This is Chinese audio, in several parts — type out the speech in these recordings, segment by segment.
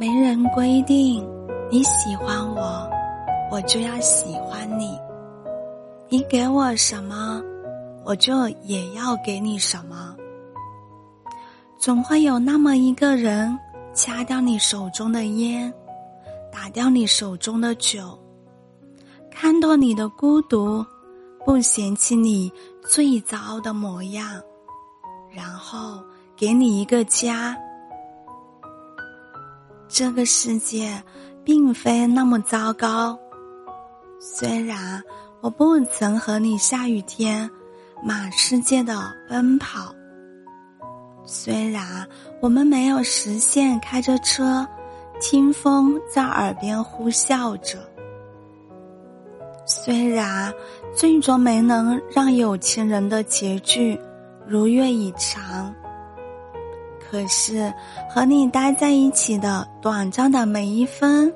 没人规定你喜欢我，我就要喜欢你。你给我什么，我就也要给你什么。总会有那么一个人，掐掉你手中的烟，打掉你手中的酒，看到你的孤独，不嫌弃你最糟的模样，然后给你一个家。这个世界并非那么糟糕，虽然我不曾和你下雨天满世界的奔跑，虽然我们没有实现开着车听风在耳边呼啸着，虽然最终没能让有情人的结局如愿以偿。可是，和你待在一起的短暂的每一分、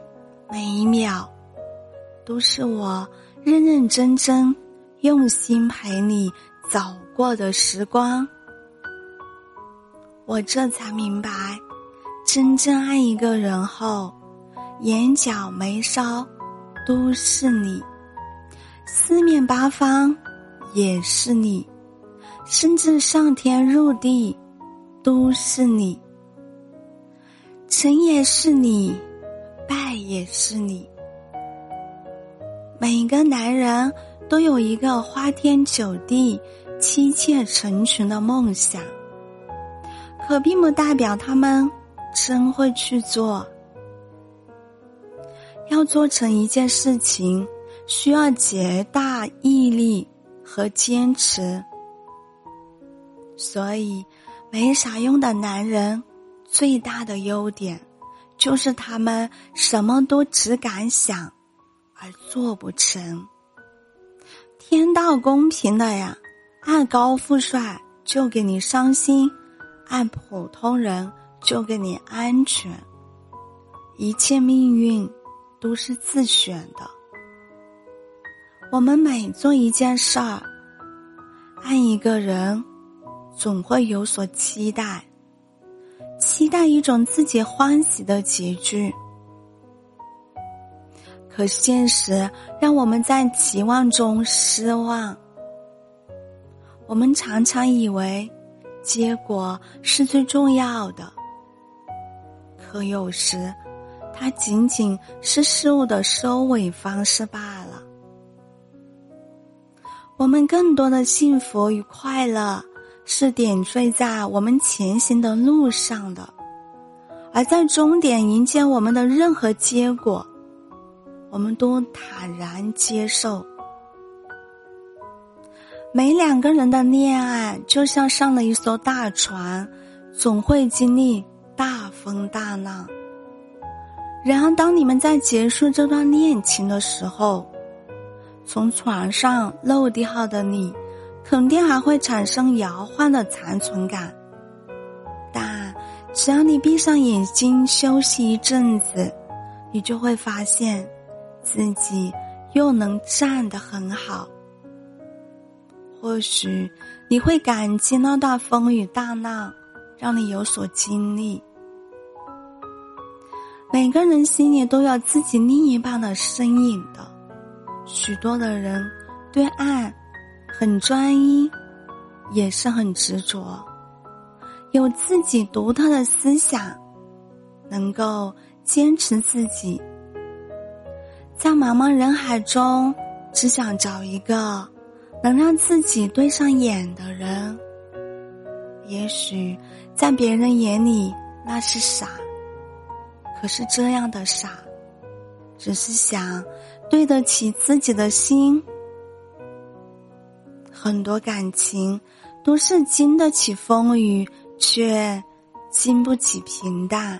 每一秒，都是我认认真真、用心陪你走过的时光。我这才明白，真正爱一个人后，眼角眉梢都是你，四面八方也是你，甚至上天入地。都是你，成也是你，败也是你。每个男人都有一个花天酒地、妻妾成群的梦想，可并不代表他们真会去做。要做成一件事情，需要极大毅力和坚持，所以。没啥用的男人，最大的优点，就是他们什么都只敢想，而做不成。天道公平的呀，按高富帅就给你伤心，按普通人就给你安全。一切命运都是自选的。我们每做一件事儿，爱一个人。总会有所期待，期待一种自己欢喜的结局。可现实让我们在期望中失望。我们常常以为结果是最重要的，可有时它仅仅是事物的收尾方式罢了。我们更多的幸福与快乐。是点缀在我们前行的路上的，而在终点迎接我们的任何结果，我们都坦然接受。每两个人的恋爱就像上了一艘大船，总会经历大风大浪。然而，当你们在结束这段恋情的时候，从船上漏掉的你。肯定还会产生摇晃的残存感，但只要你闭上眼睛休息一阵子，你就会发现自己又能站得很好。或许你会感激那段风雨大浪，让你有所经历。每个人心里都有自己另一半的身影的，许多的人对爱。很专一，也是很执着，有自己独特的思想，能够坚持自己，在茫茫人海中，只想找一个能让自己对上眼的人。也许在别人眼里那是傻，可是这样的傻，只是想对得起自己的心。很多感情都是经得起风雨，却经不起平淡；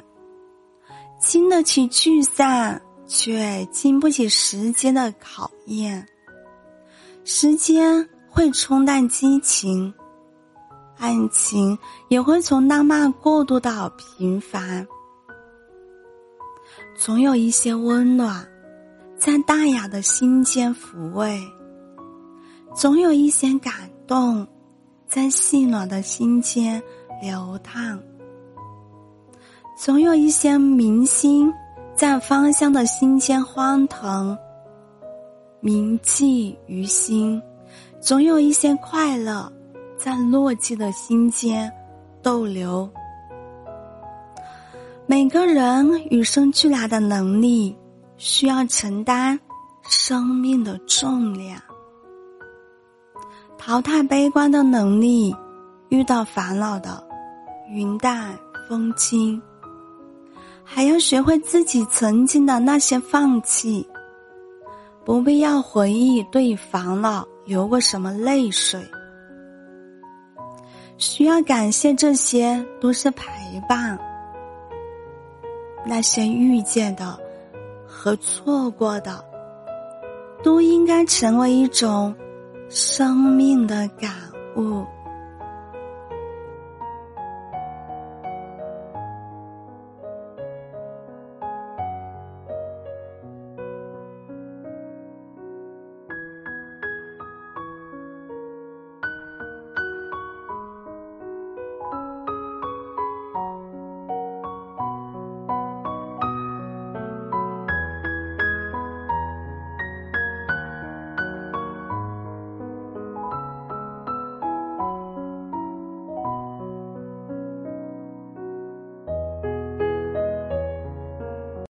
经得起聚散，却经不起时间的考验。时间会冲淡激情，爱情也会从浪漫过渡到平凡。总有一些温暖，在大雅的心间抚慰。总有一些感动，在细暖的心间流淌。总有一些明星在芳香的心间欢腾，铭记于心；总有一些快乐在落寂的心间逗留。每个人与生俱来的能力，需要承担生命的重量，淘汰悲观的能力，遇到烦恼的云淡风轻。还要学会自己曾经的那些放弃，不必要回忆对烦恼流过什么泪水，需要感谢这些都是陪伴，那些遇见的和错过的，都应该成为一种生命的感悟。